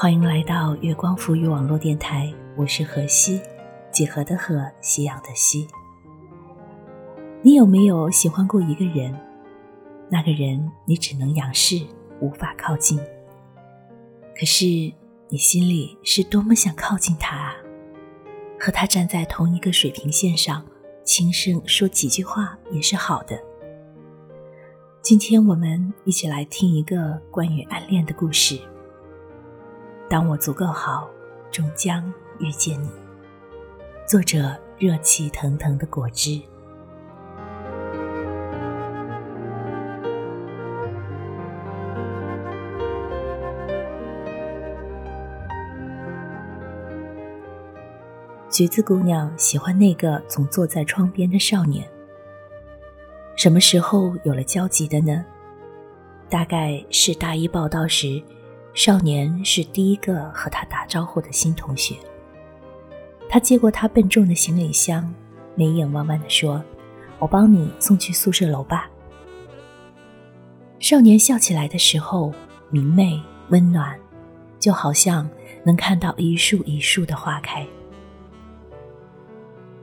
欢迎来到月光浮语网络电台，我是何西，几何的何，夕阳的西。你有没有喜欢过一个人？那个人你只能仰视，无法靠近。可是你心里是多么想靠近他啊！和他站在同一个水平线上，轻声说几句话也是好的。今天我们一起来听一个关于暗恋的故事。当我足够好，终将遇见你。作者：热气腾腾的果汁。橘子姑娘喜欢那个总坐在窗边的少年。什么时候有了交集的呢？大概是大一报道时。少年是第一个和他打招呼的新同学。他接过他笨重的行李箱，眉眼弯弯地说：“我帮你送去宿舍楼吧。”少年笑起来的时候，明媚温暖，就好像能看到一树一树的花开。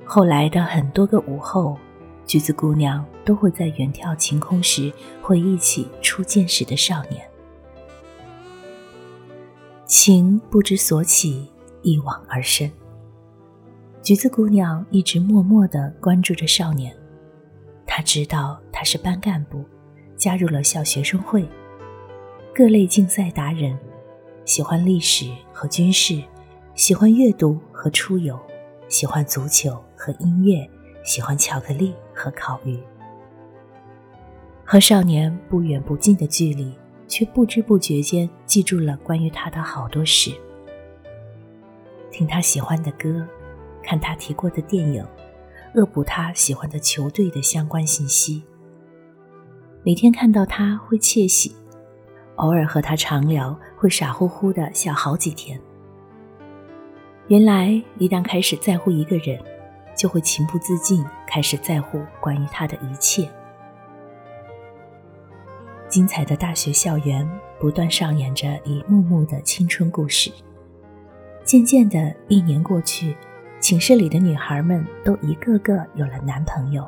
后来的很多个午后，橘子姑娘都会在远眺晴空时回忆起初见时的少年。情不知所起，一往而深。橘子姑娘一直默默地关注着少年，她知道他是班干部，加入了校学生会，各类竞赛达人，喜欢历史和军事，喜欢阅读和出游，喜欢足球和音乐，喜欢巧克力和烤鱼。和少年不远不近的距离。却不知不觉间记住了关于他的好多事，听他喜欢的歌，看他提过的电影，恶补他喜欢的球队的相关信息。每天看到他会窃喜，偶尔和他长聊会傻乎乎的笑好几天。原来一旦开始在乎一个人，就会情不自禁开始在乎关于他的一切。精彩的大学校园不断上演着一幕幕的青春故事。渐渐的，一年过去，寝室里的女孩们都一个个有了男朋友，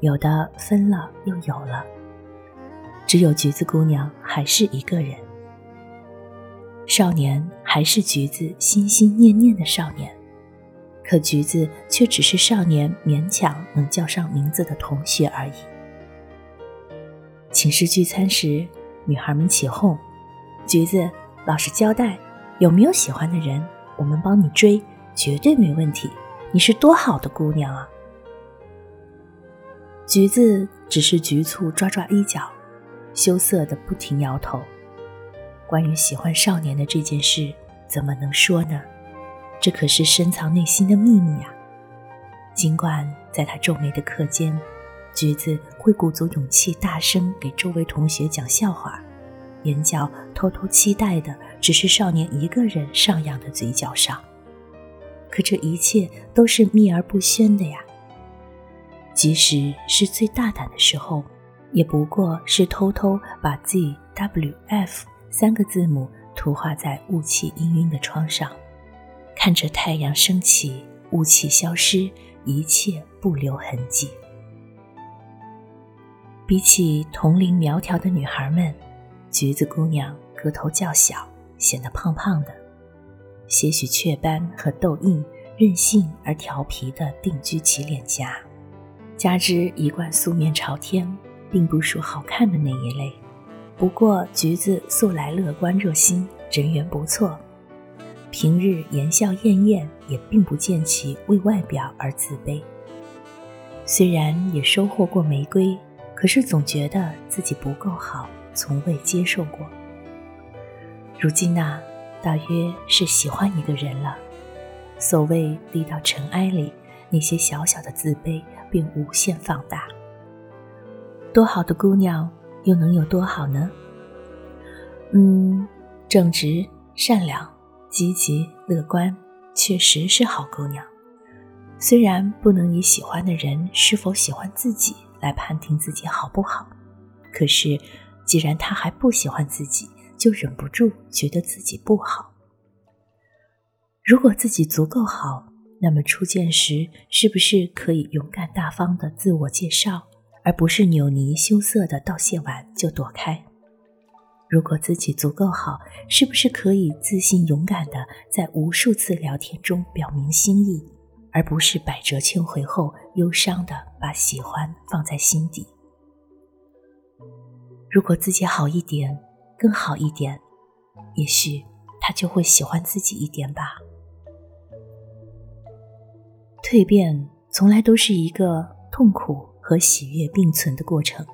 有的分了又有了，只有橘子姑娘还是一个人。少年还是橘子心心念念的少年，可橘子却只是少年勉强能叫上名字的同学而已。寝室聚餐时，女孩们起哄：“橘子，老实交代，有没有喜欢的人？我们帮你追，绝对没问题。你是多好的姑娘啊！”橘子只是局促抓抓衣角，羞涩的不停摇头。关于喜欢少年的这件事，怎么能说呢？这可是深藏内心的秘密啊！尽管在他皱眉的课间。橘子会鼓足勇气，大声给周围同学讲笑话，眼角偷偷期待的只是少年一个人上扬的嘴角上。可这一切都是秘而不宣的呀。即使是最大胆的时候，也不过是偷偷把 Z W F 三个字母涂画在雾气氤氲的窗上，看着太阳升起，雾气消失，一切不留痕迹。比起同龄苗条的女孩们，橘子姑娘个头较小，显得胖胖的，些许雀斑和痘印，任性而调皮的定居其脸颊，加之一贯素面朝天，并不属好看的那一类。不过橘子素来乐观热心，人缘不错，平日言笑晏晏，也并不见其为外表而自卑。虽然也收获过玫瑰。可是总觉得自己不够好，从未接受过。如今呢，大约是喜欢一个人了。所谓低到尘埃里，那些小小的自卑便无限放大。多好的姑娘，又能有多好呢？嗯，正直、善良、积极、乐观，确实是好姑娘。虽然不能以喜欢的人是否喜欢自己。来判定自己好不好，可是，既然他还不喜欢自己，就忍不住觉得自己不好。如果自己足够好，那么初见时是不是可以勇敢大方的自我介绍，而不是扭捏羞涩的道谢完就躲开？如果自己足够好，是不是可以自信勇敢的在无数次聊天中表明心意，而不是百折千回后忧伤的把喜欢放在心底？如果自己好一点，更好一点，也许他就会喜欢自己一点吧。蜕变从来都是一个痛苦和喜悦并存的过程。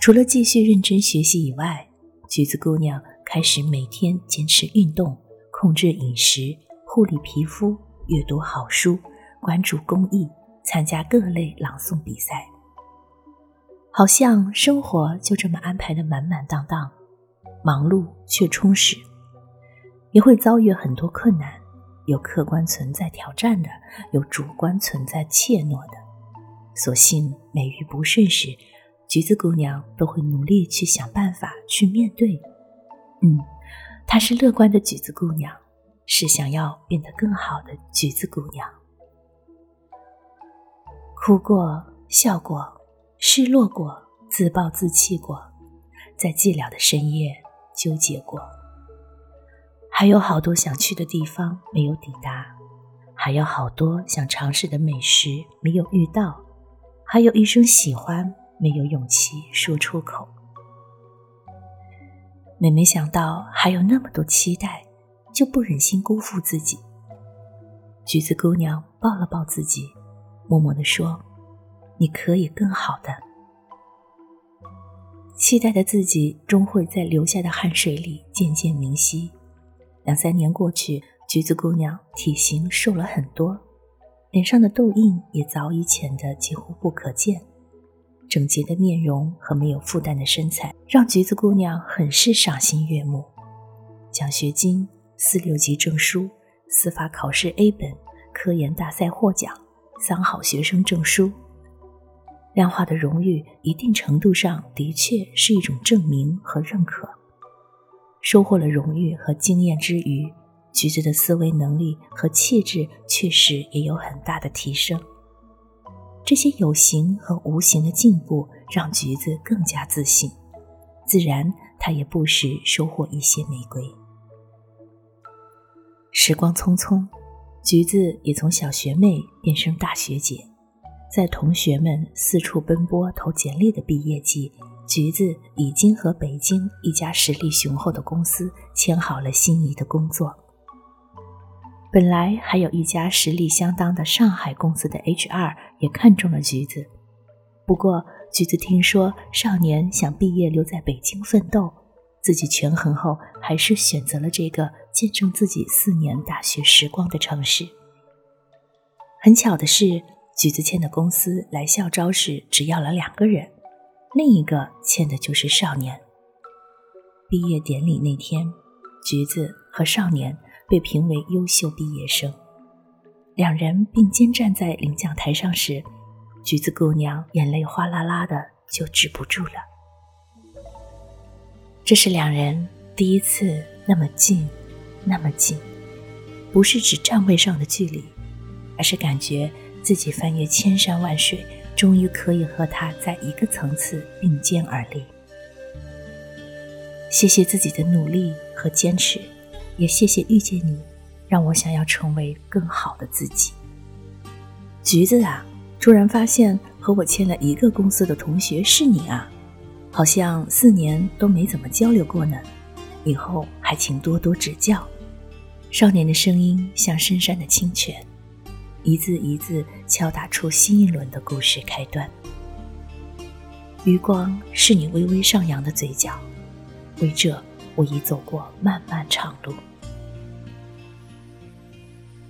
除了继续认真学习以外，橘子姑娘开始每天坚持运动、控制饮食、护理皮肤、阅读好书、关注公益、参加各类朗诵比赛。好像生活就这么安排的满满当当，忙碌却充实，也会遭遇很多困难，有客观存在挑战的，有主观存在怯懦的。所幸每遇不顺时。橘子姑娘都会努力去想办法去面对，嗯，她是乐观的橘子姑娘，是想要变得更好的橘子姑娘。哭过，笑过，失落过，自暴自弃过，在寂寥的深夜纠结过，还有好多想去的地方没有抵达，还有好多想尝试的美食没有遇到，还有一生喜欢。没有勇气说出口，每没想到还有那么多期待，就不忍心辜负自己。橘子姑娘抱了抱自己，默默地说：“你可以更好的。”期待的自己终会在流下的汗水里渐渐明晰。两三年过去，橘子姑娘体型瘦了很多，脸上的痘印也早已浅得几乎不可见。整洁的面容和没有负担的身材，让橘子姑娘很是赏心悦目。奖学金、四六级证书、司法考试 A 本、科研大赛获奖、三好学生证书，量化的荣誉，一定程度上的确是一种证明和认可。收获了荣誉和经验之余，橘子的思维能力和气质确实也有很大的提升。这些有形和无形的进步让橘子更加自信，自然，他也不时收获一些玫瑰。时光匆匆，橘子也从小学妹变成大学姐，在同学们四处奔波投简历的毕业季，橘子已经和北京一家实力雄厚的公司签好了心仪的工作。本来还有一家实力相当的上海公司的 HR 也看中了橘子，不过橘子听说少年想毕业留在北京奋斗，自己权衡后还是选择了这个见证自己四年大学时光的城市。很巧的是，橘子签的公司来校招时只要了两个人，另一个签的就是少年。毕业典礼那天，橘子和少年。被评为优秀毕业生，两人并肩站在领奖台上时，橘子姑娘眼泪哗啦啦的就止不住了。这是两人第一次那么近，那么近，不是指站位上的距离，而是感觉自己翻越千山万水，终于可以和他在一个层次并肩而立。谢谢自己的努力和坚持。也谢谢遇见你，让我想要成为更好的自己。橘子啊，突然发现和我签了一个公司的同学是你啊，好像四年都没怎么交流过呢。以后还请多多指教。少年的声音像深山的清泉，一字一字敲打出新一轮的故事开端。余光是你微微上扬的嘴角，为这。我已走过漫漫长路，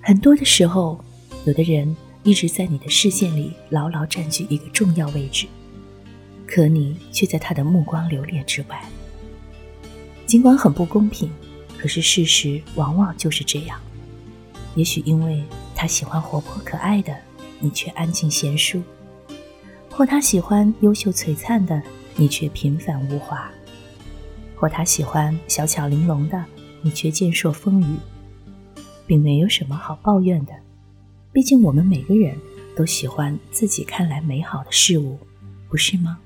很多的时候，有的人一直在你的视线里牢牢占据一个重要位置，可你却在他的目光流连之外。尽管很不公平，可是事实往往就是这样。也许因为他喜欢活泼可爱的，你却安静娴淑；或他喜欢优秀璀璨的，你却平凡无华。或他喜欢小巧玲珑的，你却健硕丰腴，并没有什么好抱怨的。毕竟我们每个人都喜欢自己看来美好的事物，不是吗？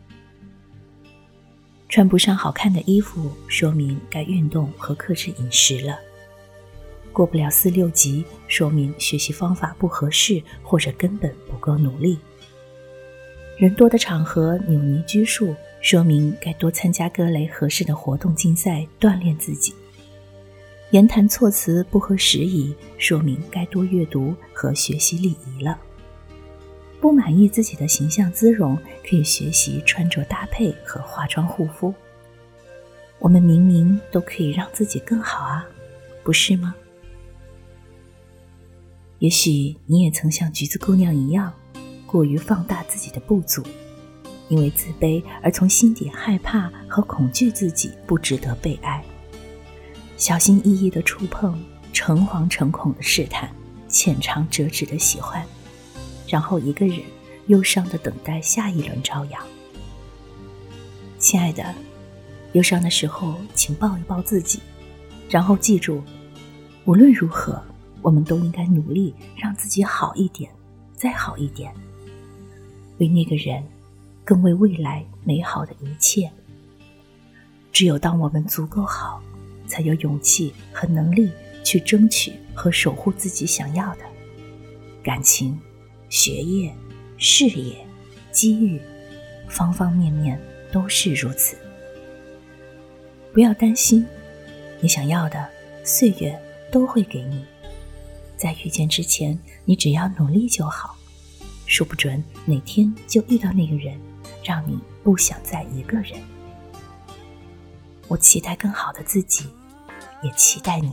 穿不上好看的衣服，说明该运动和克制饮食了；过不了四六级，说明学习方法不合适或者根本不够努力；人多的场合扭捏拘束，说明该多参加各类合适的活动竞赛，锻炼自己；言谈措辞不合时宜，说明该多阅读和学习礼仪了。不满意自己的形象姿容，可以学习穿着搭配和化妆护肤。我们明明都可以让自己更好啊，不是吗？也许你也曾像橘子姑娘一样，过于放大自己的不足，因为自卑而从心底害怕和恐惧自己不值得被爱，小心翼翼的触碰，诚惶诚恐的试探，浅尝辄止的喜欢。然后一个人忧伤的等待下一轮朝阳。亲爱的，忧伤的时候，请抱一抱自己，然后记住，无论如何，我们都应该努力让自己好一点，再好一点，为那个人，更为未来美好的一切。只有当我们足够好，才有勇气和能力去争取和守护自己想要的感情。学业、事业、机遇，方方面面都是如此。不要担心，你想要的，岁月都会给你。在遇见之前，你只要努力就好。说不准哪天就遇到那个人，让你不想再一个人。我期待更好的自己，也期待你。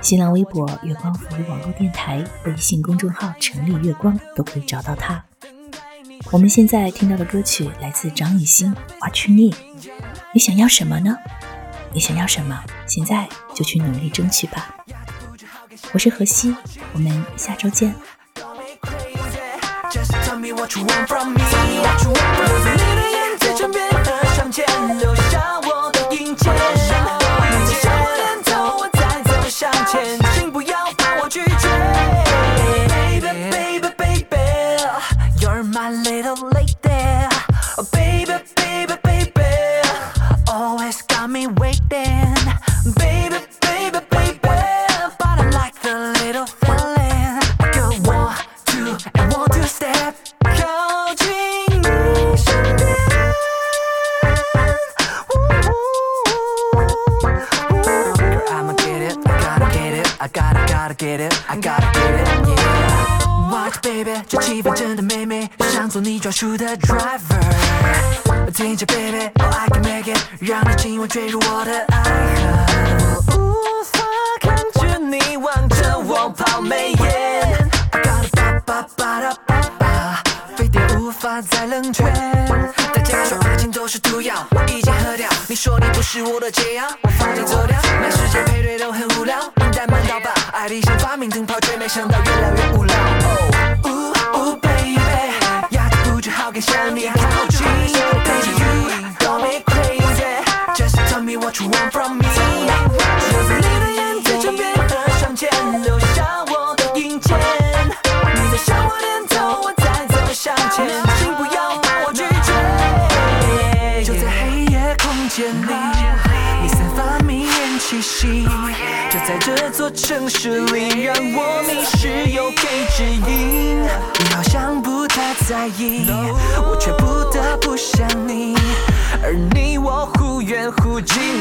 新浪微博“月光赋予网络电台”、微信公众号“城里月光”都可以找到他。我们现在听到的歌曲来自张艺兴，《What You Need》。你想要什么呢？你想要什么？现在就去努力争取吧。我是何西，我们下周见。这做你专属的 driver。听着，baby，oh I can make it，让你今晚坠入我的爱河。无法看着你望着我抛媚眼。I got a ba ba ba ba ba，非典无法再冷却。大家说爱情都是毒药，我已经喝掉。你说你不是我的解药，我放弃走掉。满世界配对都很无聊，灵丹满倒吧。爱丽想发明灯泡，却没想到越来越无聊。please tell me how to you Don't be crazy. Just tell me what you want from me. 这座城市里，让我迷失又被指引。你好像不太在意。我却不得不想你，而你我忽远忽近。